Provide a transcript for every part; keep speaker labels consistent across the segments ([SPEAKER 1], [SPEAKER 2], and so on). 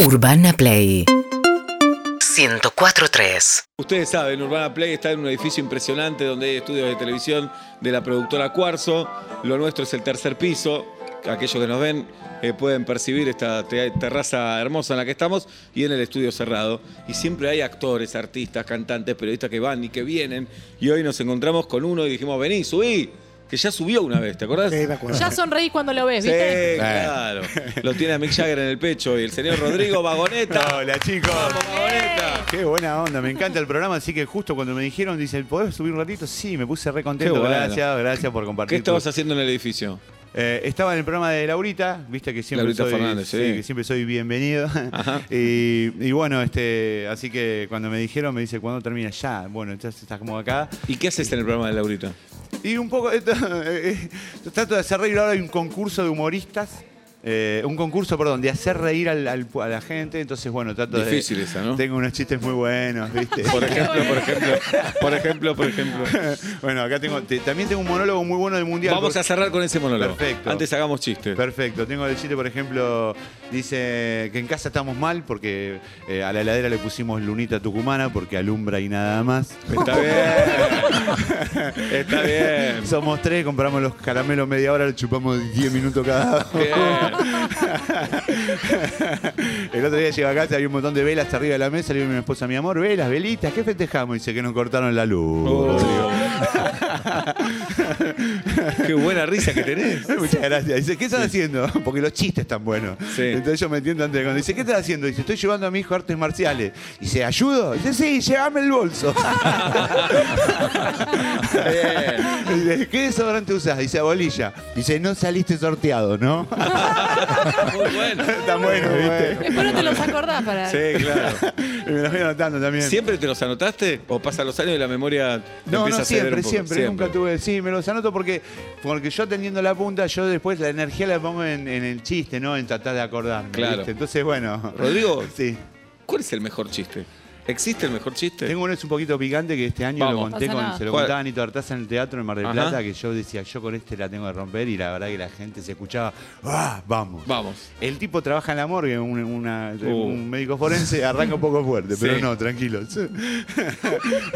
[SPEAKER 1] Urbana Play 104.3
[SPEAKER 2] Ustedes saben, Urbana Play está en un edificio impresionante donde hay estudios de televisión de la productora Cuarzo. Lo nuestro es el tercer piso. Aquellos que nos ven eh, pueden percibir esta te- terraza hermosa en la que estamos y en el estudio cerrado. Y siempre hay actores, artistas, cantantes, periodistas que van y que vienen. Y hoy nos encontramos con uno y dijimos, vení, subí. Que ya subió una vez, ¿te acordás?
[SPEAKER 3] Sí, me acuerdo.
[SPEAKER 4] Ya sonreís cuando lo ves,
[SPEAKER 2] Sí,
[SPEAKER 4] ¿viste?
[SPEAKER 2] claro. Lo tiene a Mick Jagger en el pecho y el señor Rodrigo Vagoneta.
[SPEAKER 5] Hola chicos.
[SPEAKER 2] Vamos, Vagoneta.
[SPEAKER 5] Qué buena onda, me encanta el programa, así que justo cuando me dijeron, dice, ¿podés subir un ratito? Sí, me puse re contento,
[SPEAKER 2] Qué bueno.
[SPEAKER 5] gracias, gracias por compartir.
[SPEAKER 2] ¿Qué estabas
[SPEAKER 5] tu-
[SPEAKER 2] haciendo en el edificio?
[SPEAKER 5] Eh, estaba en el programa de Laurita, viste que siempre
[SPEAKER 2] Laurita
[SPEAKER 5] soy,
[SPEAKER 2] Fernández, sí.
[SPEAKER 5] que siempre soy bienvenido. Y bueno, este, así que cuando me dijeron, me dice, ¿cuándo termina? Ya, bueno, entonces estás como acá.
[SPEAKER 2] ¿Y qué haces en el programa de Laurita?
[SPEAKER 5] Y un poco, esto, eh, trato de hacer reír, ahora hay un concurso de humoristas. Eh, un concurso, perdón, de hacer reír al- al- a la gente, entonces bueno, trato de...
[SPEAKER 2] Difícil esa, ¿no?
[SPEAKER 5] Tengo unos chistes muy buenos, ¿viste?
[SPEAKER 2] Por ejemplo, por ejemplo, por ejemplo, por ejemplo.
[SPEAKER 5] bueno, acá tengo, te- también tengo un monólogo muy bueno del Mundial.
[SPEAKER 2] Vamos
[SPEAKER 5] porque-
[SPEAKER 2] a cerrar con ese monólogo.
[SPEAKER 5] Perfecto.
[SPEAKER 2] Antes hagamos chistes.
[SPEAKER 5] Perfecto, tengo el chiste, por ejemplo, dice que en casa estamos mal porque eh, a la heladera le pusimos lunita tucumana porque alumbra y nada más.
[SPEAKER 2] Está bien. Está bien.
[SPEAKER 5] Somos tres, compramos los caramelos media hora, le chupamos 10 minutos cada uno.
[SPEAKER 2] Bien.
[SPEAKER 5] El otro día llego a casa, había un montón de velas arriba de la mesa, le digo a mi esposa, mi amor, velas, velitas, ¿qué festejamos? dice que nos cortaron la luz.
[SPEAKER 2] Oh. Qué buena risa que tenés.
[SPEAKER 5] Muchas gracias. Dice, ¿qué estás haciendo? Porque los chistes están buenos.
[SPEAKER 2] Sí.
[SPEAKER 5] Entonces yo me entiendo antes de cuando dice, ¿qué estás haciendo? Dice, estoy llevando a mi hijo a artes marciales. Dice, ¿ayudo? Dice, sí, llévame el bolso.
[SPEAKER 2] Bien.
[SPEAKER 5] Dice, ¿qué desodorante usás? Dice, bolilla. Dice, no saliste sorteado, ¿no?
[SPEAKER 2] Muy bueno.
[SPEAKER 5] Está bueno, ¿viste?
[SPEAKER 4] Después no te los acordás para.
[SPEAKER 2] Sí, claro.
[SPEAKER 5] Y me los voy anotando también.
[SPEAKER 2] ¿Siempre te los anotaste? ¿O pasan los años y la memoria
[SPEAKER 5] No,
[SPEAKER 2] empieza
[SPEAKER 5] no,
[SPEAKER 2] a ceder
[SPEAKER 5] siempre,
[SPEAKER 2] un poco?
[SPEAKER 5] siempre, Nunca tuve. Sí, me los anoto porque, porque yo teniendo la punta, yo después la energía la pongo en, en el chiste, ¿no? En tratar de acordarme.
[SPEAKER 2] Claro.
[SPEAKER 5] ¿viste? Entonces, bueno.
[SPEAKER 2] Rodrigo,
[SPEAKER 5] Sí.
[SPEAKER 2] ¿cuál es el mejor chiste? ¿Existe el mejor chiste?
[SPEAKER 5] Tengo uno es un poquito picante que este año
[SPEAKER 2] Vamos.
[SPEAKER 5] lo conté
[SPEAKER 4] Pasa
[SPEAKER 5] con,
[SPEAKER 4] nada.
[SPEAKER 5] se lo
[SPEAKER 2] ¿Cuál?
[SPEAKER 5] contaba a Anito Artaza en el teatro en Mar del
[SPEAKER 2] Ajá.
[SPEAKER 5] Plata, que yo decía, yo con este la tengo que romper, y la verdad que la gente se escuchaba, ¡ah! Vamos.
[SPEAKER 2] Vamos.
[SPEAKER 5] El tipo trabaja en la morgue, un, una-
[SPEAKER 2] Uh.
[SPEAKER 5] un médico forense, arranca un poco fuerte, pero
[SPEAKER 2] Sí.
[SPEAKER 5] no, tranquilos.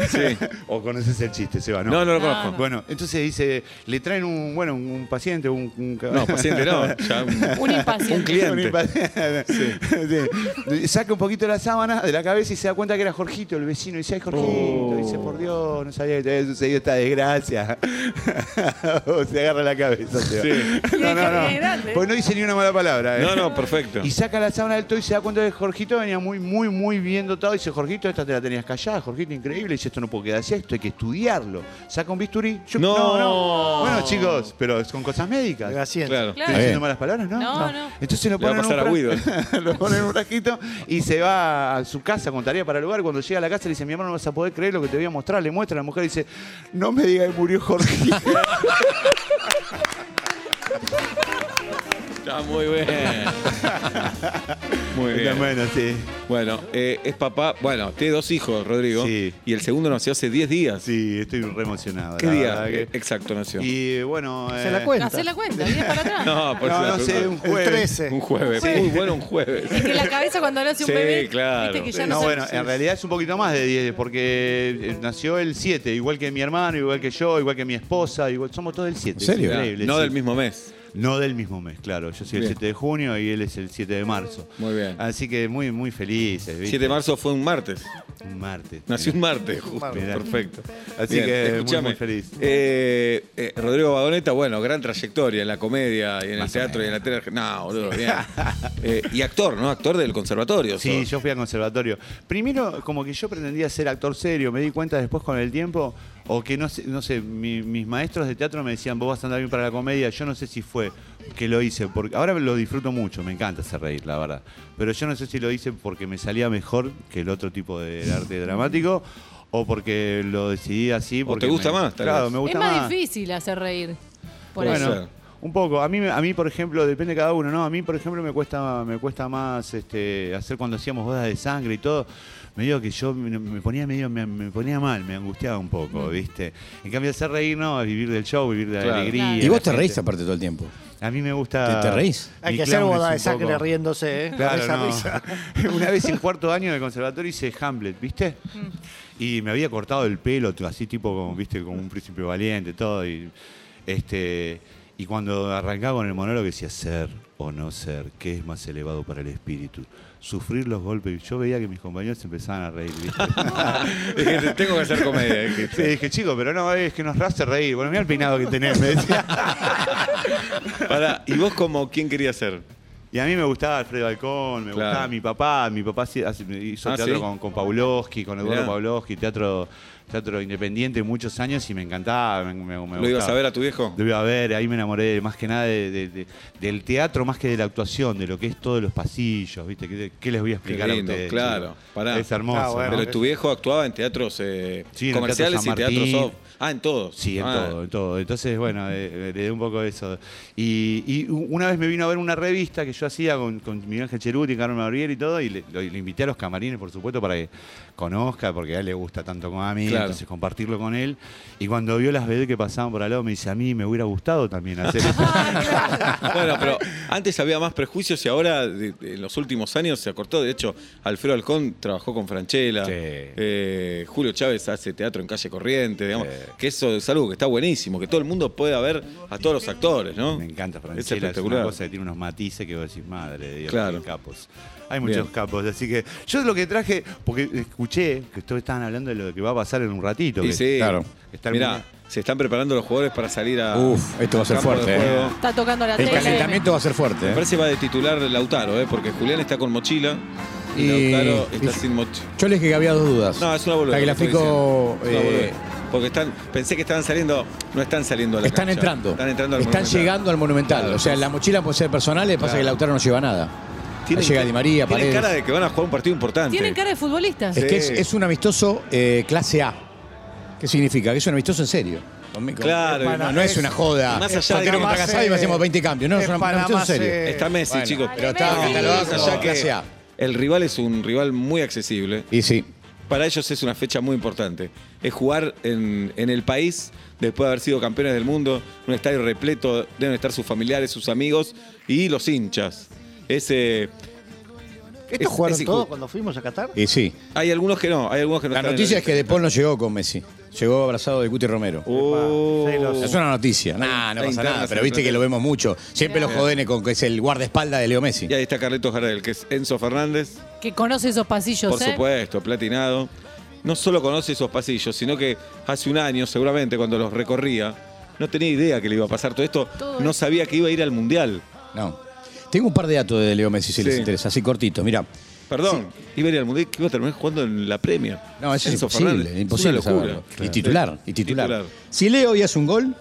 [SPEAKER 2] Sí.
[SPEAKER 5] o conoces el chiste, Seba, ¿no?
[SPEAKER 2] No, no lo
[SPEAKER 4] No,
[SPEAKER 2] conozco.
[SPEAKER 4] no.
[SPEAKER 5] Bueno, entonces dice, le traen un, bueno, un paciente, un, un-
[SPEAKER 2] No, paciente no. Ya un-
[SPEAKER 4] Un impaciente.
[SPEAKER 2] Un cliente.
[SPEAKER 5] un impaciente. Sí. Saca un poquito la sábana de la cabeza y se da cuenta que era Jorgito, el vecino. Y dice, ay, Jorgito.
[SPEAKER 2] Oh.
[SPEAKER 5] Dice, por Dios, no sabía que te había sucedido esta desgracia. se agarra la cabeza. Seba.
[SPEAKER 2] Sí.
[SPEAKER 5] No, no, no.
[SPEAKER 4] Grande.
[SPEAKER 5] Pues no dice ni una mala palabra. ¿eh?
[SPEAKER 2] No, no, perfecto.
[SPEAKER 5] Y saca la sábana del todo y se da cuenta que Jorgito venía muy, muy, muy bien dotado. Y dice, Jorgito, esta te la tenías callada. Jorgito, increíble. Y dice, esto no puedo quedar así, esto hay que estudiarlo. Saca un bisturí. Yo-
[SPEAKER 2] No.
[SPEAKER 5] no. Bueno, chicos, pero son cosas médicas.
[SPEAKER 3] Gracias.
[SPEAKER 2] Claro.
[SPEAKER 5] ¿Estoy
[SPEAKER 4] Claro.
[SPEAKER 5] diciendo malas palabras? No.
[SPEAKER 4] No, no.
[SPEAKER 5] Entonces lo
[SPEAKER 2] Le va a
[SPEAKER 5] ponen,
[SPEAKER 2] pasar a
[SPEAKER 5] en un lo ponen en un frasquito y se va a su casa con tarea para el lugar. Cuando llega a la casa le dice, mi hermano, no vas a poder creer lo que te voy a mostrar. Le muestra a la mujer y dice, no me diga que murió Jorge.
[SPEAKER 2] Está muy bien. Muy bien.
[SPEAKER 5] bueno, sí.
[SPEAKER 2] Bueno, eh, es papá. Bueno, tiene dos hijos, Rodrigo.
[SPEAKER 5] Sí.
[SPEAKER 2] Y el segundo nació hace 10 días.
[SPEAKER 5] Sí, estoy re emocionado.
[SPEAKER 2] ¿Qué
[SPEAKER 5] la
[SPEAKER 2] día
[SPEAKER 5] verdad que-
[SPEAKER 2] exacto nació?
[SPEAKER 5] Y bueno...
[SPEAKER 3] Se
[SPEAKER 5] eh,
[SPEAKER 3] la cuenta.
[SPEAKER 4] Hacé la cuenta, vienes para atrás.
[SPEAKER 2] No, por
[SPEAKER 5] No,
[SPEAKER 2] eso
[SPEAKER 5] no sé, un
[SPEAKER 3] El
[SPEAKER 5] jueves.
[SPEAKER 3] 13.
[SPEAKER 2] Un jueves.
[SPEAKER 4] Sí.
[SPEAKER 2] Muy bueno un jueves.
[SPEAKER 4] Es que la cabeza cuando nace un
[SPEAKER 2] Sí,
[SPEAKER 4] bebé.
[SPEAKER 2] claro.
[SPEAKER 4] Viste que ya
[SPEAKER 5] No,
[SPEAKER 4] no,
[SPEAKER 5] bueno, en realidad es un poquito más de 10, porque eh, nació el 7, igual que mi hermano, igual que yo, igual que mi esposa, igual, somos todos el 7.
[SPEAKER 3] ¿En serio?
[SPEAKER 5] Es increíble,
[SPEAKER 2] no
[SPEAKER 5] sí.
[SPEAKER 2] del mismo mes.
[SPEAKER 5] No del mismo mes, claro. Yo soy
[SPEAKER 2] Bien.
[SPEAKER 5] el 7 de junio y él es el 7 de marzo.
[SPEAKER 2] Muy bien.
[SPEAKER 5] Así que muy, muy felices. ¿viste?
[SPEAKER 2] 7 de marzo fue un martes.
[SPEAKER 5] Un martes.
[SPEAKER 2] Nació un martes, justo. Perfecto.
[SPEAKER 5] Así
[SPEAKER 2] Bien,
[SPEAKER 5] que muy,
[SPEAKER 2] escúchame.
[SPEAKER 5] muy feliz.
[SPEAKER 2] Eh, eh, Rodrigo Vagoneta, bueno, gran trayectoria en la comedia y en el
[SPEAKER 5] Más
[SPEAKER 2] teatro y en la tele. No, boludo, bien. Eh, y actor, ¿no? Actor del conservatorio.
[SPEAKER 5] Sí,
[SPEAKER 2] sos.
[SPEAKER 5] yo fui al conservatorio. Primero, como que yo pretendía ser actor serio, me di cuenta después con el tiempo, o que no sé, no sé mi- mis maestros de teatro me decían, vos vas a andar bien para la comedia, yo no sé si fue que lo hice, porque ahora lo disfruto mucho, me encanta hacer reír, la verdad, pero yo no sé si lo hice porque me salía mejor que el otro tipo de arte dramático, o porque lo decidí así. Porque
[SPEAKER 2] te gusta
[SPEAKER 5] me-
[SPEAKER 2] más,
[SPEAKER 5] Claro,
[SPEAKER 4] Es más
[SPEAKER 5] más.
[SPEAKER 4] difícil hacer reír. Por
[SPEAKER 2] Puede
[SPEAKER 4] eso.
[SPEAKER 5] Un poco. A mí, me- a mí, por ejemplo, depende de cada uno, ¿no? A mí, por ejemplo, me cuesta, me cuesta más este, hacer cuando hacíamos bodas de sangre y todo. Me digo que yo me, ponía medio, me, me ponía mal, me angustiaba un poco, ¿viste? En cambio, hacer reír, no, vivir del show, vivir de la
[SPEAKER 2] Claro.
[SPEAKER 5] alegría.
[SPEAKER 3] Y vos te reís aparte todo el tiempo.
[SPEAKER 5] A mí me gusta.
[SPEAKER 1] ¿Te- te reís?
[SPEAKER 3] Hay que hacer
[SPEAKER 5] clown
[SPEAKER 3] boda
[SPEAKER 5] es
[SPEAKER 3] de
[SPEAKER 5] un
[SPEAKER 3] sangre
[SPEAKER 5] poco-
[SPEAKER 3] riéndose, ¿eh?
[SPEAKER 5] Claro,
[SPEAKER 3] esa
[SPEAKER 5] no.
[SPEAKER 3] risa.
[SPEAKER 5] Una vez en cuarto año del conservatorio hice Hamlet, ¿viste? Y me había cortado el pelo, así tipo como, viste, como un príncipe valiente, todo. Y, este, y cuando arrancaba con el monólogo decía ser o no ser, ¿qué es más elevado para el espíritu? Sufrir los golpes. Yo veía que mis compañeros empezaban a reír, ¿viste?
[SPEAKER 2] Dije, Tengo que hacer comedia.
[SPEAKER 5] Sí, dije, chico, pero no, es que nos hace reír. Bueno, mira el peinado que tenés, me decía.
[SPEAKER 2] Pará, ¿y vos como quién querías ser?
[SPEAKER 5] Y a mí me gustaba Alfredo Alcón, me
[SPEAKER 2] Claro.
[SPEAKER 5] gustaba mi papá. Mi papá hizo
[SPEAKER 2] Ah,
[SPEAKER 5] teatro
[SPEAKER 2] ¿sí?
[SPEAKER 5] con, con Pavlovsky, con Eduardo. Pavlovsky, teatro, teatro independiente muchos años y me encantaba. Me, me- me
[SPEAKER 2] ¿Lo ibas a ver a tu viejo?
[SPEAKER 5] Lo iba a ver, ahí me enamoré más que nada de- de- de- del teatro más que de la actuación, de lo que es todos los pasillos, ¿viste? ¿Qué, qué les voy a explicar
[SPEAKER 2] Qué
[SPEAKER 5] a
[SPEAKER 2] lindo,
[SPEAKER 5] ustedes?
[SPEAKER 2] claro. Pará.
[SPEAKER 5] Es hermoso.
[SPEAKER 3] Ah, bueno.
[SPEAKER 5] ¿no?
[SPEAKER 2] Pero tu viejo actuaba en teatros eh,
[SPEAKER 5] Sí, en el
[SPEAKER 2] comerciales
[SPEAKER 5] Teatro
[SPEAKER 2] y teatros off. Ah, en todos.
[SPEAKER 5] Sí, en
[SPEAKER 2] Ah,
[SPEAKER 5] todo, en todo. Entonces, bueno, eh, heredé un poco eso. Y, y una vez me vino a ver una revista que yo hacía con, con Miguel Ángel Cheruti, Carmen Barbieri y todo, y le, lo- le invité a los camarines, por supuesto, para que conozca, porque a él le gusta tanto como a mí,
[SPEAKER 2] Claro.
[SPEAKER 5] entonces compartirlo con él. Y cuando vio las vedettes que pasaban por al lado, me dice, a mí me hubiera gustado también hacer eso.
[SPEAKER 2] Bueno, pero antes había más prejuicios y ahora, de- de- en los últimos años, se acortó. De hecho, Alfredo Alcón trabajó con Franchella.
[SPEAKER 5] Sí.
[SPEAKER 2] Eh, Julio Chávez hace teatro en calle Corriente. Digamos,
[SPEAKER 5] Sí.
[SPEAKER 2] Que eso es algo que está buenísimo, que todo el mundo pueda ver a todos los actores, ¿no?
[SPEAKER 5] Me encanta
[SPEAKER 2] Es
[SPEAKER 5] Franchella, es, una
[SPEAKER 2] espectacular.
[SPEAKER 5] cosa que tiene unos matices que vos decís, madre de Dios,
[SPEAKER 2] Claro.
[SPEAKER 5] qué capos. Hay muchos
[SPEAKER 2] Bien.
[SPEAKER 5] capos, así que yo lo que traje, porque escuché que ustedes estaban hablando de lo que va a pasar en un ratito. Que-
[SPEAKER 2] sí,
[SPEAKER 1] claro.
[SPEAKER 5] Está
[SPEAKER 2] mirá, se están preparando los jugadores para salir a.
[SPEAKER 1] Uf, esto va a ser fuerte, eh.
[SPEAKER 4] Está tocando la
[SPEAKER 1] El
[SPEAKER 4] tele.
[SPEAKER 1] calentamiento va a ser fuerte.
[SPEAKER 2] Me
[SPEAKER 1] ¿eh?
[SPEAKER 2] parece que va de titular Lautaro, ¿eh? porque Julián está con mochila y,
[SPEAKER 1] Y-
[SPEAKER 2] Lautaro
[SPEAKER 1] y-
[SPEAKER 2] está sin mochila.
[SPEAKER 1] Yo les dije que había dos dudas.
[SPEAKER 2] No, es una boludez. lo que
[SPEAKER 1] Tagliafico,
[SPEAKER 2] una. Porque están, pensé que estaban saliendo, no están saliendo a la
[SPEAKER 1] están
[SPEAKER 2] cancha.
[SPEAKER 1] entrando.
[SPEAKER 2] Están entrando al
[SPEAKER 1] Están
[SPEAKER 2] Monumental.
[SPEAKER 1] llegando al Monumental.
[SPEAKER 2] Claro,
[SPEAKER 1] o sea, la mochila puede ser personal, le pasa
[SPEAKER 2] Claro.
[SPEAKER 1] que Lautaro no lleva nada.
[SPEAKER 2] Tienen
[SPEAKER 1] llega Di María,
[SPEAKER 2] Tienen
[SPEAKER 1] Paredes.
[SPEAKER 2] cara de que van a jugar un partido importante.
[SPEAKER 4] Tienen cara de futbolistas.
[SPEAKER 1] Es que es, es un amistoso eh, clase A. ¿Qué significa? Que es un amistoso en serio. Conmigo.
[SPEAKER 2] Claro,
[SPEAKER 1] No,
[SPEAKER 2] y
[SPEAKER 1] no, es una joda.
[SPEAKER 2] más allá de que-
[SPEAKER 1] contra
[SPEAKER 3] Panamá
[SPEAKER 1] Casado y hacemos 20 cambios. No, es
[SPEAKER 3] en
[SPEAKER 1] un amistoso en serio.
[SPEAKER 3] se-
[SPEAKER 2] Está Messi,
[SPEAKER 1] Bueno,
[SPEAKER 2] chicos.
[SPEAKER 1] Pero está
[SPEAKER 4] Messi.
[SPEAKER 1] catalogado
[SPEAKER 2] Más
[SPEAKER 1] como
[SPEAKER 2] allá que
[SPEAKER 1] clase A.
[SPEAKER 2] el rival es un rival muy accesible.
[SPEAKER 1] Y sí.
[SPEAKER 2] Para ellos es una fecha muy importante. Es jugar en, en el país después de haber sido campeones del mundo, un estadio repleto, deben estar sus familiares, sus amigos y los hinchas. Ese,
[SPEAKER 3] ¿Esto
[SPEAKER 2] Es-
[SPEAKER 3] jugaron
[SPEAKER 2] es
[SPEAKER 3] todos cuando fuimos a Qatar?
[SPEAKER 1] Y sí.
[SPEAKER 2] hay algunos que no, hay algunos que no
[SPEAKER 1] La noticia es que
[SPEAKER 2] lista.
[SPEAKER 1] De Paul no llegó con Messi. Llegó abrazado de Cuti Romero.
[SPEAKER 2] Oh.
[SPEAKER 1] Es una noticia. Nah, no pasa nada. Pero viste que lo vemos mucho. Siempre los joden con que es el guardaespaldas de Leo Messi.
[SPEAKER 2] Y ahí está Carletos Gardel, que es Enzo Fernández,
[SPEAKER 4] Que conoce esos pasillos,
[SPEAKER 2] por
[SPEAKER 4] ¿eh?
[SPEAKER 2] supuesto, platinado. No solo conoce esos pasillos, sino que hace un año, seguramente, cuando los recorría, no tenía idea que le iba a pasar todo esto.
[SPEAKER 4] Todo
[SPEAKER 2] no
[SPEAKER 4] esto.
[SPEAKER 2] sabía que iba a ir al Mundial.
[SPEAKER 1] No. Tengo un par de datos de Leo Messi, si les interesa, así cortito. Mira,
[SPEAKER 2] Perdón, iba a ir al Mundial, que iba a terminar jugando en la Premier.
[SPEAKER 1] no, eso es imposible,
[SPEAKER 2] Fernández.
[SPEAKER 1] imposible
[SPEAKER 2] Es una locura.
[SPEAKER 1] saberlo. Y titular, y titular.
[SPEAKER 2] Titular.
[SPEAKER 1] Si Leo hoy hace un gol,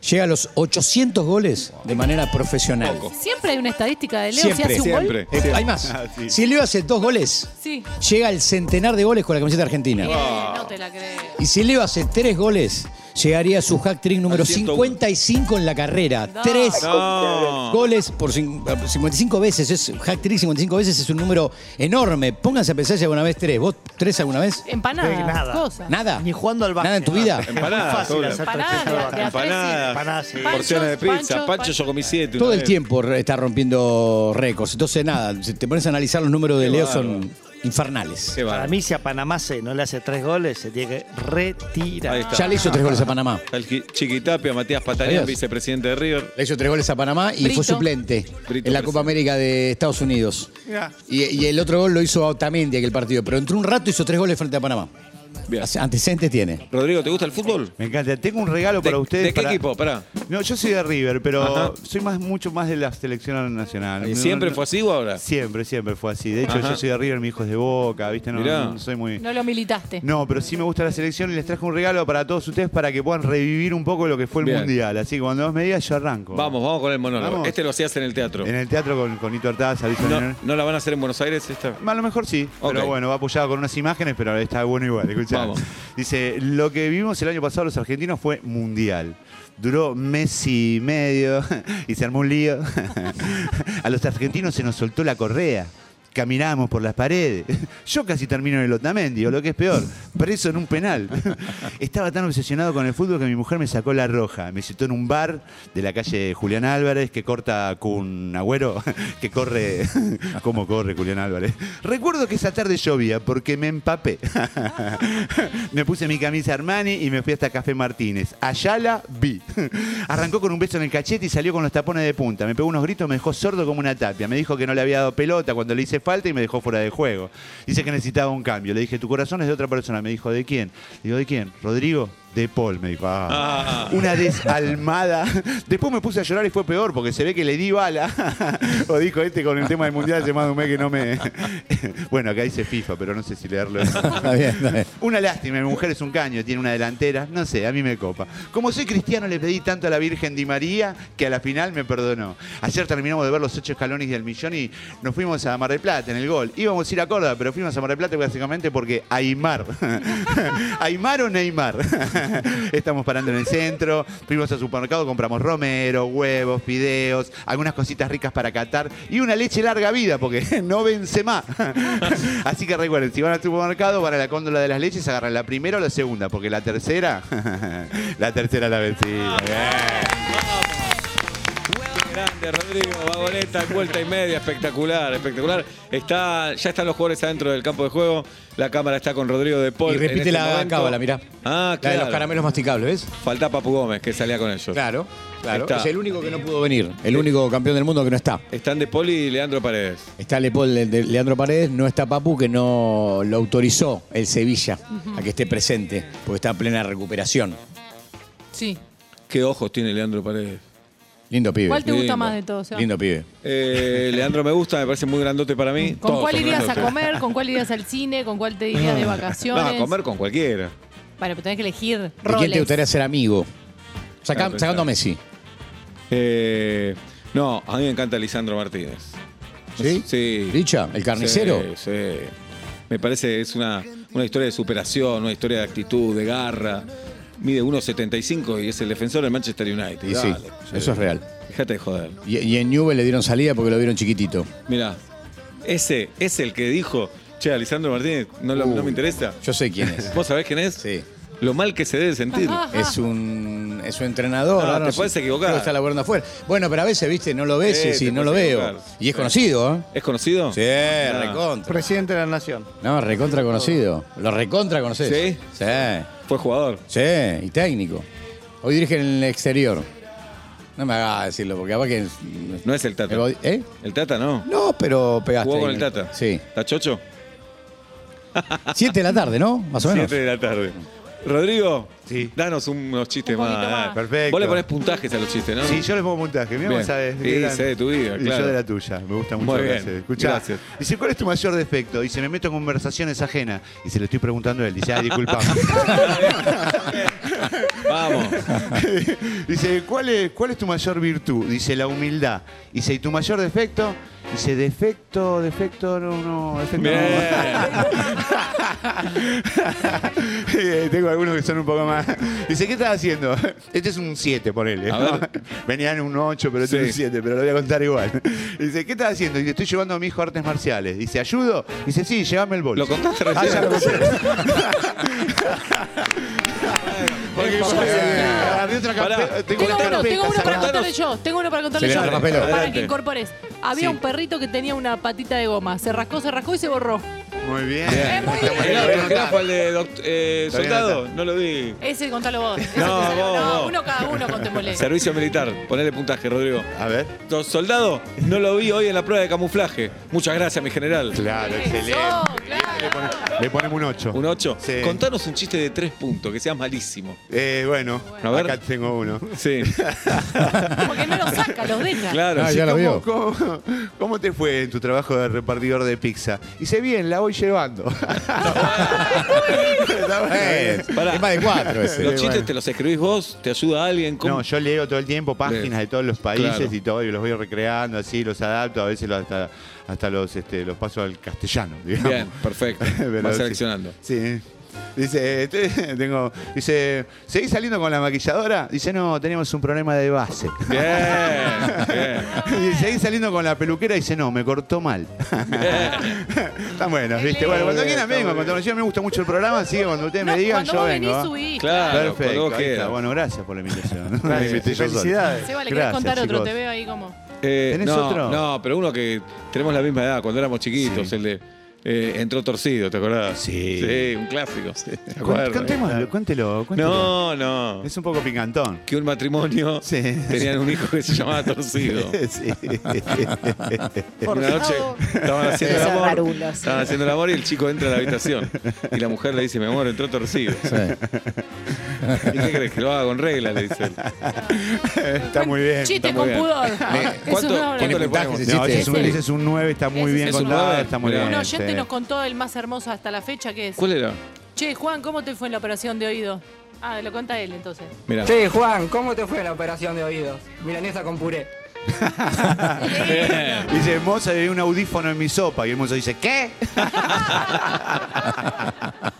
[SPEAKER 1] llega a los 800 goles de manera profesional.
[SPEAKER 2] Poco.
[SPEAKER 4] Siempre hay una estadística de Leo
[SPEAKER 1] Siempre,
[SPEAKER 4] si hace un
[SPEAKER 2] siempre.
[SPEAKER 4] gol.
[SPEAKER 1] Eh, hay más.
[SPEAKER 5] Ah, sí.
[SPEAKER 1] Si Leo hace dos goles,
[SPEAKER 4] Sí.
[SPEAKER 1] llega al centenar de goles con la camiseta argentina.
[SPEAKER 4] Bien, no te la creo.
[SPEAKER 1] Y si Leo hace tres goles, llegaría a su hack trick número
[SPEAKER 2] Al 101.
[SPEAKER 1] 55 en la carrera.
[SPEAKER 4] No.
[SPEAKER 1] Tres
[SPEAKER 2] No.
[SPEAKER 1] goles por cin- 55 veces. Es hack trick 55 veces es un número enorme. Pónganse a pensar si alguna vez tres. ¿Vos tres alguna vez?
[SPEAKER 4] Empanadas,
[SPEAKER 3] nada.
[SPEAKER 4] cosas.
[SPEAKER 1] Nada.
[SPEAKER 3] Ni jugando al básquet.
[SPEAKER 1] Nada en tu vida.
[SPEAKER 2] Empanadas,
[SPEAKER 3] Fácil
[SPEAKER 2] obvio.
[SPEAKER 3] hacer
[SPEAKER 4] Empanadas, de de tres,
[SPEAKER 3] sí.
[SPEAKER 2] Porciones de pizza. Pancho, yo comí siete.
[SPEAKER 1] Todo el
[SPEAKER 2] vez.
[SPEAKER 1] tiempo re- está rompiendo récords. Entonces, nada, si te pones a analizar los números de Leo, son infernales.
[SPEAKER 2] Qué
[SPEAKER 3] Para
[SPEAKER 2] bárbaro.
[SPEAKER 3] mí, si a Panamá se no le hace tres goles, se tiene que retirar.
[SPEAKER 2] Está.
[SPEAKER 1] Ya le hizo tres goles a Panamá.
[SPEAKER 2] El Qui- Chiquitapia, Matías Patarián,
[SPEAKER 1] Adiós.
[SPEAKER 2] vicepresidente de River.
[SPEAKER 1] Le hizo tres goles a Panamá y
[SPEAKER 4] Brito.
[SPEAKER 1] fue suplente
[SPEAKER 2] Brito
[SPEAKER 1] en la Copa América de Estados Unidos.
[SPEAKER 3] Mirá.
[SPEAKER 1] Y, y el otro gol lo hizo Otamendi aquel partido. Pero entró un rato y hizo tres goles frente a Panamá.
[SPEAKER 2] Bien.
[SPEAKER 1] Antecedentes tiene.
[SPEAKER 2] Rodrigo, ¿te gusta el fútbol?
[SPEAKER 5] Me encanta. Tengo un regalo para
[SPEAKER 2] ¿De,
[SPEAKER 5] ustedes.
[SPEAKER 2] ¿de qué
[SPEAKER 5] para-
[SPEAKER 2] equipo? Pará.
[SPEAKER 5] No, yo soy de River, pero
[SPEAKER 2] Ajá.
[SPEAKER 5] soy más mucho más de la selección nacional. No,
[SPEAKER 2] ¿Siempre
[SPEAKER 5] no-
[SPEAKER 2] fue así o ahora?
[SPEAKER 5] Siempre, siempre fue así. De hecho,
[SPEAKER 2] Ajá.
[SPEAKER 5] yo soy de River, mi hijo es de Boca, ¿viste? No, no soy muy...
[SPEAKER 4] No lo militaste.
[SPEAKER 5] No, pero sí me gusta la selección y les traje un regalo para todos ustedes para que puedan revivir un poco lo que fue el
[SPEAKER 2] Bien.
[SPEAKER 5] Mundial. Así que cuando vos me digas, yo arranco.
[SPEAKER 2] Vamos, vamos con el monólogo.
[SPEAKER 5] Vamos.
[SPEAKER 2] Este lo hacías en el teatro.
[SPEAKER 5] En el teatro con, con Nito Artaza, Luis
[SPEAKER 2] No. ¿No la van a hacer en Buenos Aires esta?
[SPEAKER 5] A lo mejor sí, pero bueno, va apoyado con unas imágenes, pero está bueno igual. Escuchá. Dice, lo que vimos el año pasado los argentinos fue mundial. Duró mes y medio y se armó un lío. A los argentinos se nos soltó la correa. Caminábamos por las paredes. Yo casi termino en el Otamendi, o lo que es peor, preso en un penal. Estaba tan obsesionado con el fútbol que mi mujer me sacó la roja. Me citó en un bar de la calle Julián Álvarez que corta con Agüero, que corre. ¿Cómo corre Julián Álvarez? Recuerdo que esa tarde llovía porque me empapé. me puse mi camisa Armani y me fui hasta Café Martínez. Allá la vi. Arrancó con un beso en el cachete y salió con los tapones de punta. Me pegó unos gritos, me dejó sordo como una tapia. Me dijo que no le había dado pelota cuando le hice falta y me dejó fuera de juego. Dice que necesitaba un cambio. Le dije, tu corazón es de otra persona. Me dijo, ¿de quién? Digo, ¿de quién? ¿Rodrigo? De Paul, me dijo. Ah.
[SPEAKER 2] Ah.
[SPEAKER 5] Una desalmada. Después me puse a llorar y fue peor porque se ve que le di bala. o dijo este con el tema del mundial hace más de un mes que no me. bueno, acá dice FIFA, pero no sé si leerlo.
[SPEAKER 1] Está bien, está bien.
[SPEAKER 5] Una lástima, mi mujer es un caño, tiene una delantera, no sé, a mí me copa. Como soy cristiano, le pedí tanto a la Virgen Di María que a la final me perdonó. Ayer terminamos de ver los ocho escalones del millón y nos fuimos a Mar del Plata en el gol. Íbamos a ir a Córdoba, pero fuimos a Mar del Plata básicamente porque Aymar. Aymar o Neymar. Estamos parando en el centro, fuimos al supermercado, compramos romero, huevos, fideos, algunas cositas ricas para catar y una leche larga vida porque no vence más. Así que recuerden, si van al supermercado, van a la cóndola de las leches, agarran la primera o la segunda, porque la tercera, la tercera la vencida.
[SPEAKER 2] Qué Grande, Rodrigo, vagoneta, vuelta y media, espectacular, espectacular. Está, ya están los jugadores adentro del campo de juego. La cámara está con Rodrigo de Paul.
[SPEAKER 1] Y repite
[SPEAKER 2] en este
[SPEAKER 1] la
[SPEAKER 2] momento.
[SPEAKER 1] cábala, mirá.
[SPEAKER 2] Ah,
[SPEAKER 1] La de
[SPEAKER 2] claro.
[SPEAKER 1] los caramelos masticables, ¿ves?
[SPEAKER 2] Falta Papu Gómez, que salía con ellos.
[SPEAKER 1] Claro, claro.
[SPEAKER 2] Está.
[SPEAKER 1] Es el único que no pudo venir. El único campeón del mundo que no está.
[SPEAKER 2] Están de Paul y Leandro Paredes.
[SPEAKER 1] Está Lepol de de Leandro Paredes, no está Papu, que no lo autorizó el Sevilla a que esté presente, porque está en plena recuperación.
[SPEAKER 4] Sí.
[SPEAKER 2] ¿Qué ojos tiene Leandro Paredes?
[SPEAKER 1] Lindo pibe.
[SPEAKER 4] ¿Cuál te gusta
[SPEAKER 2] lindo.
[SPEAKER 4] más de todos? Seba?
[SPEAKER 1] Lindo pibe.
[SPEAKER 2] Eh, Leandro me gusta, me parece muy grandote para mí.
[SPEAKER 4] ¿Con
[SPEAKER 2] Todos
[SPEAKER 4] cuál
[SPEAKER 2] son
[SPEAKER 4] irías a
[SPEAKER 2] grandotes.
[SPEAKER 4] comer? ¿Con cuál irías al cine? ¿Con cuál te irías de vacaciones?
[SPEAKER 2] No, a comer con cualquiera.
[SPEAKER 4] Bueno, pero tenés que elegir
[SPEAKER 1] ¿De
[SPEAKER 4] roles.
[SPEAKER 1] quién te gustaría ser amigo? Saca-
[SPEAKER 2] Ah,
[SPEAKER 1] sacando a Messi.
[SPEAKER 2] Eh, no, a mí me encanta Lisandro Martínez.
[SPEAKER 1] ¿Sí?
[SPEAKER 2] Sí.
[SPEAKER 1] ¿Richa? ¿El carnicero?
[SPEAKER 2] Sí, sí. Me parece es una, una historia de superación, una historia de actitud, de garra. Mide 1.75 y es el defensor del Manchester United.
[SPEAKER 1] Y sí,
[SPEAKER 2] Dale.
[SPEAKER 1] eso es real.
[SPEAKER 2] Fíjate de joder.
[SPEAKER 1] Y, y en Juve le dieron salida porque lo vieron chiquitito.
[SPEAKER 2] Mira, ese es el que dijo, che, a Lisandro Martínez no, lo- no me interesa.
[SPEAKER 1] Yo sé quién es.
[SPEAKER 2] ¿Vos sabés quién es?
[SPEAKER 1] Sí.
[SPEAKER 2] Lo mal que se debe sentir.
[SPEAKER 1] Es un, es un entrenador.
[SPEAKER 2] Ah,
[SPEAKER 1] ahora
[SPEAKER 2] te
[SPEAKER 1] sé-
[SPEAKER 2] puedes equivocar.
[SPEAKER 1] creo que está laburando afuera. Bueno, pero a veces, viste, no lo ves
[SPEAKER 2] Sí,
[SPEAKER 1] y no lo
[SPEAKER 2] puedes
[SPEAKER 1] veo.
[SPEAKER 2] equivocar.
[SPEAKER 1] Y es
[SPEAKER 2] Sí.
[SPEAKER 1] conocido, ¿eh?
[SPEAKER 2] ¿Es conocido?
[SPEAKER 1] Sí,
[SPEAKER 2] Ah.
[SPEAKER 1] recontra.
[SPEAKER 3] Presidente de la Nación.
[SPEAKER 1] No, recontra conocido. Lo recontra conocés.
[SPEAKER 2] ¿Sí?
[SPEAKER 1] Sí.
[SPEAKER 2] Fue jugador.
[SPEAKER 1] Sí, y técnico. Hoy dirige en el exterior. No me hagas decirlo, porque capaz que.
[SPEAKER 2] No es el Tata.
[SPEAKER 1] ¿Eh?
[SPEAKER 2] El Tata no.
[SPEAKER 1] No, pero pegaste.
[SPEAKER 2] ¿Jugó con el Tata?
[SPEAKER 1] Sí.
[SPEAKER 2] ¿Está chocho?
[SPEAKER 1] Siete de la tarde, ¿no? Más o menos.
[SPEAKER 2] Siete de la tarde. Rodrigo,
[SPEAKER 5] Sí.
[SPEAKER 2] danos unos chistes
[SPEAKER 4] Un poquito
[SPEAKER 2] más.
[SPEAKER 4] más.
[SPEAKER 2] dale.
[SPEAKER 5] Perfecto.
[SPEAKER 2] Vos le ponés puntajes a los chistes, ¿no?
[SPEAKER 5] Sí, yo le pongo puntaje. Mira,
[SPEAKER 2] Bien.
[SPEAKER 5] vos sabés.
[SPEAKER 2] Sí,
[SPEAKER 5] gran-
[SPEAKER 2] sé de tu vida,
[SPEAKER 5] Y
[SPEAKER 2] claro.
[SPEAKER 5] yo de la tuya. Me gusta mucho
[SPEAKER 2] Muy
[SPEAKER 5] lo que
[SPEAKER 2] bien.
[SPEAKER 5] haces. Escuchá.
[SPEAKER 2] Gracias.
[SPEAKER 5] Dice, ¿cuál es tu mayor defecto? Dice, me meto en conversaciones ajenas. Y se lo estoy preguntando a él. Dice, ah, disculpame.
[SPEAKER 2] Vamos.
[SPEAKER 5] Dice, ¿cuál es, ¿cuál es tu mayor virtud? Dice, la humildad. Dice, ¿y tu mayor defecto? Dice, defecto, defecto, no, no, defecto
[SPEAKER 2] Bien.
[SPEAKER 5] no. Tengo algunos que son un poco más. Dice, ¿qué estás haciendo? Este es un 7, ponele. ¿no?
[SPEAKER 2] ver.
[SPEAKER 5] Venía en un 8, pero este
[SPEAKER 2] Sí.
[SPEAKER 5] es un 7, pero lo voy a contar igual. Dice, ¿qué estás haciendo? Dice, estoy llevando a mi hijo a artes marciales. Dice, ¿ayudo? Dice, sí, llévame el bolso.
[SPEAKER 2] ¿Lo contaste
[SPEAKER 5] Ah,
[SPEAKER 2] recién?
[SPEAKER 5] ya lo conté. Porque Otra
[SPEAKER 2] Pará.
[SPEAKER 4] Tengo
[SPEAKER 5] una
[SPEAKER 4] uno,
[SPEAKER 5] carpeta
[SPEAKER 4] tengo uno para
[SPEAKER 5] sacada.
[SPEAKER 4] contarle yo. Tengo uno para contarle yo.
[SPEAKER 1] rapelo.
[SPEAKER 4] Para
[SPEAKER 2] Adelante.
[SPEAKER 4] que incorpores. Había
[SPEAKER 2] Sí.
[SPEAKER 4] un perrito que tenía una patita de goma. Se rascó, se rascó y se borró.
[SPEAKER 5] Muy bien.
[SPEAKER 4] Eh, muy bien.
[SPEAKER 2] El
[SPEAKER 5] Lo voy a
[SPEAKER 2] otro, ¿qué
[SPEAKER 5] anotar.
[SPEAKER 2] fue el de doct- eh,
[SPEAKER 5] Lo voy a
[SPEAKER 2] soldado?
[SPEAKER 5] anotar.
[SPEAKER 2] No lo vi.
[SPEAKER 4] Ese contalo vos. Ese
[SPEAKER 2] No,
[SPEAKER 4] contalo-
[SPEAKER 2] vos,
[SPEAKER 4] no,
[SPEAKER 2] vos.
[SPEAKER 4] uno cada uno contémosle.
[SPEAKER 2] Servicio militar. Ponele puntaje, Rodrigo.
[SPEAKER 5] A ver.
[SPEAKER 2] Dos soldado, no lo vi hoy en la prueba de camuflaje. Muchas gracias, mi general.
[SPEAKER 5] Claro,
[SPEAKER 4] Eso,
[SPEAKER 5] excelente. Le, pone- le ponemos un 8.
[SPEAKER 2] Un 8.
[SPEAKER 5] Sí.
[SPEAKER 2] Contanos un chiste de tres puntos, que sea malísimo.
[SPEAKER 5] Eh, bueno,
[SPEAKER 2] A ver.
[SPEAKER 5] acá tengo uno.
[SPEAKER 2] Sí.
[SPEAKER 4] Porque no los saca, los deja.
[SPEAKER 2] Claro.
[SPEAKER 1] Ah,
[SPEAKER 2] sí.
[SPEAKER 1] ya lo
[SPEAKER 5] ¿Cómo,
[SPEAKER 1] vio.
[SPEAKER 5] cómo- cómo te fue en tu trabajo de repartidor de pizza? Dice, bien, la voy llevando.
[SPEAKER 1] Es más de cuatro ese.
[SPEAKER 2] Los chistes te los escribís vos, te ayuda alguien. ¿Cómo?
[SPEAKER 5] No, yo leo todo el tiempo páginas
[SPEAKER 2] Bien.
[SPEAKER 5] de todos los países
[SPEAKER 2] Claro.
[SPEAKER 5] y todo, y los voy recreando así, los adapto, a veces los hasta, hasta los, este, los paso al castellano, digamos.
[SPEAKER 2] Bien, perfecto.
[SPEAKER 5] Pero
[SPEAKER 2] Vas seleccionando.
[SPEAKER 5] Sí. Dice, estoy- tengo, dice, ¿seguís saliendo con la maquilladora? Dice, no, tenemos un problema de base.
[SPEAKER 2] Bien, bien.
[SPEAKER 5] Dice, ¿seguís saliendo con la peluquera? Dice, no, me cortó mal. Están buenos, ¿viste? Bueno, cuando quieran vengo, cuando yo me gusta mucho el programa, así que cuando ustedes me digan,
[SPEAKER 4] cuando
[SPEAKER 5] yo
[SPEAKER 4] vos
[SPEAKER 5] vengo.
[SPEAKER 4] venís,
[SPEAKER 5] ¿eh?
[SPEAKER 4] subís.
[SPEAKER 2] Claro, cuando
[SPEAKER 5] Perfecto. Bueno, gracias por la invitación.
[SPEAKER 3] Gracias. Felicidades.
[SPEAKER 4] Seba, ¿le querés
[SPEAKER 5] Gracias,
[SPEAKER 4] contar otro?
[SPEAKER 5] chicos.
[SPEAKER 4] Te veo ahí como...
[SPEAKER 2] Eh,
[SPEAKER 5] ¿Tenés
[SPEAKER 2] no,
[SPEAKER 5] otro?
[SPEAKER 2] no, pero uno que tenemos la misma edad, cuando éramos chiquitos,
[SPEAKER 5] Sí.
[SPEAKER 2] el de eh, Entró Torcido, ¿te acordás?
[SPEAKER 5] Sí.
[SPEAKER 2] Sí, un clásico. ¿te
[SPEAKER 5] Cuént-
[SPEAKER 2] acuerdas?
[SPEAKER 5] Contémoslo, cuéntelo, cuéntelo.
[SPEAKER 2] No, no.
[SPEAKER 5] Es un poco picantón.
[SPEAKER 2] Que un matrimonio
[SPEAKER 5] Sí.
[SPEAKER 2] tenían un hijo que se llamaba Torcido.
[SPEAKER 5] Sí.
[SPEAKER 2] Una noche estaban haciendo el amor. Estaban haciendo el amor y el chico entra a la habitación. Y la mujer le dice, mi amor, entró torcido. ¿Y qué crees? Que lo haga con regla, le dice él.
[SPEAKER 5] Está muy bien.
[SPEAKER 4] Chiste
[SPEAKER 2] está
[SPEAKER 4] con
[SPEAKER 2] bien.
[SPEAKER 4] pudor.
[SPEAKER 2] Le- ¿cuánto- cuánto le ponemos?
[SPEAKER 1] ese
[SPEAKER 5] No, ese es un,
[SPEAKER 4] Ese.
[SPEAKER 5] ese es un 9, está muy
[SPEAKER 4] Ese
[SPEAKER 5] bien
[SPEAKER 2] es un
[SPEAKER 5] contado,
[SPEAKER 2] nueve.
[SPEAKER 5] está muy bien.
[SPEAKER 4] Un oyente
[SPEAKER 5] sí.
[SPEAKER 4] nos contó el más hermoso hasta la fecha, que es...
[SPEAKER 2] ¿Cuál era?
[SPEAKER 4] Che, Juan, ¿cómo te fue en la operación de oído? Ah, lo cuenta él entonces.
[SPEAKER 2] Mira.
[SPEAKER 6] Sí, Juan, ¿cómo te fue la operación de oídos? Milanesa con puré.
[SPEAKER 5] Dice, moza, hay un audífono en mi sopa. Y el mozo dice, ¿qué?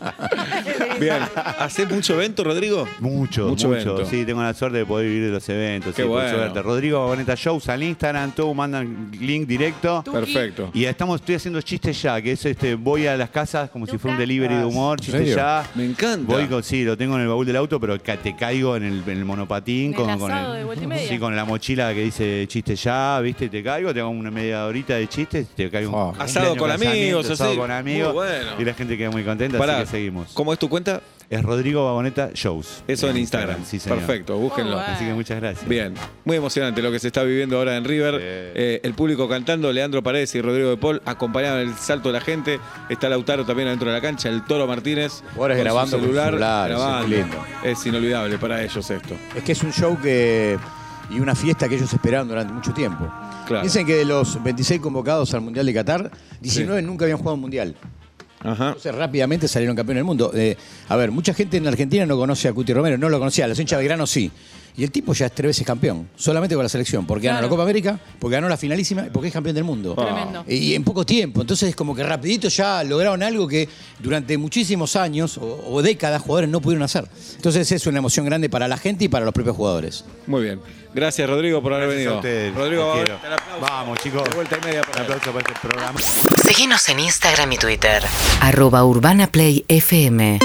[SPEAKER 2] Bien. ¿Hace mucho evento, Rodrigo?
[SPEAKER 5] Mucho,
[SPEAKER 2] Mucho
[SPEAKER 5] mucho.
[SPEAKER 2] evento.
[SPEAKER 5] Sí, tengo la suerte de poder vivir de los eventos.
[SPEAKER 2] Qué
[SPEAKER 5] sí, por
[SPEAKER 2] bueno.
[SPEAKER 5] suerte. Rodrigo Baboneta Shows al Instagram, todo mandan link directo.
[SPEAKER 2] Perfecto.
[SPEAKER 5] Y estamos, estoy haciendo chistes ya, que es este, voy a las casas como si fuera un delivery de humor, chistes ya.
[SPEAKER 2] Me encanta.
[SPEAKER 5] Voy con, sí, lo tengo en el baúl del auto, pero te caigo en el, en el monopatín
[SPEAKER 4] el
[SPEAKER 5] con, con
[SPEAKER 4] y
[SPEAKER 5] sí, la mochila que dice chiste ya, ¿viste? Te caigo, te hago una media horita de chistes, te caigo
[SPEAKER 1] Oh.
[SPEAKER 5] un cumpleaños,
[SPEAKER 2] Asado con amigos,
[SPEAKER 5] asado
[SPEAKER 2] así.
[SPEAKER 5] con amigos.
[SPEAKER 2] Muy bueno.
[SPEAKER 5] Y la gente queda muy contenta,
[SPEAKER 2] Pará,
[SPEAKER 5] así que seguimos.
[SPEAKER 2] ¿Cómo es tu cuenta?
[SPEAKER 5] Es Rodrigo Baboneta Shows.
[SPEAKER 2] Eso en Instagram.
[SPEAKER 5] Sí, señor.
[SPEAKER 2] Perfecto, búsquenlo.
[SPEAKER 4] Oh, bueno.
[SPEAKER 5] Así que muchas gracias.
[SPEAKER 2] Bien, muy emocionante lo que se está viviendo ahora en River. Eh, el público cantando, Leandro Paredes y Rodrigo de Paul acompañaban el salto de la gente. Está Lautaro también adentro de la cancha, el Toro Martínez. Con su
[SPEAKER 1] grabando con
[SPEAKER 2] celular, grabando.
[SPEAKER 1] qué lindo.
[SPEAKER 2] Es inolvidable para ellos esto.
[SPEAKER 1] Es que es un show que y una fiesta que ellos esperaban durante mucho tiempo.
[SPEAKER 2] Claro.
[SPEAKER 1] Dicen que de los 26 convocados al Mundial de Qatar, 19 nunca habían jugado un Mundial.
[SPEAKER 2] Ajá.
[SPEAKER 1] Entonces rápidamente salieron campeones del mundo. Eh, a ver, mucha gente en Argentina no conoce a Cuti Romero, no lo conocía, los hinchas Belgrano sí. Y el tipo ya es tres veces campeón, solamente con la selección, porque ganó
[SPEAKER 4] Claro.
[SPEAKER 1] la Copa América, porque ganó la finalísima y porque es campeón del mundo.
[SPEAKER 4] Tremendo.
[SPEAKER 1] Y en poco tiempo, entonces es como que rapidito ya lograron algo que durante muchísimos años o, o décadas jugadores no pudieron hacer. Entonces es una emoción grande para la gente y para los propios jugadores.
[SPEAKER 2] Muy bien. Gracias, Rodrigo, por haber
[SPEAKER 5] Gracias a
[SPEAKER 2] venido.
[SPEAKER 5] ustedes.
[SPEAKER 2] Rodrigo,
[SPEAKER 5] Los
[SPEAKER 2] va a
[SPEAKER 5] quiero.
[SPEAKER 2] el aplauso.
[SPEAKER 5] Vamos, chicos.
[SPEAKER 2] De vuelta y media
[SPEAKER 5] Un
[SPEAKER 2] para él.
[SPEAKER 5] aplauso para este programa.
[SPEAKER 7] Seguinos en Instagram y Twitter. Arroba Urbana Play FM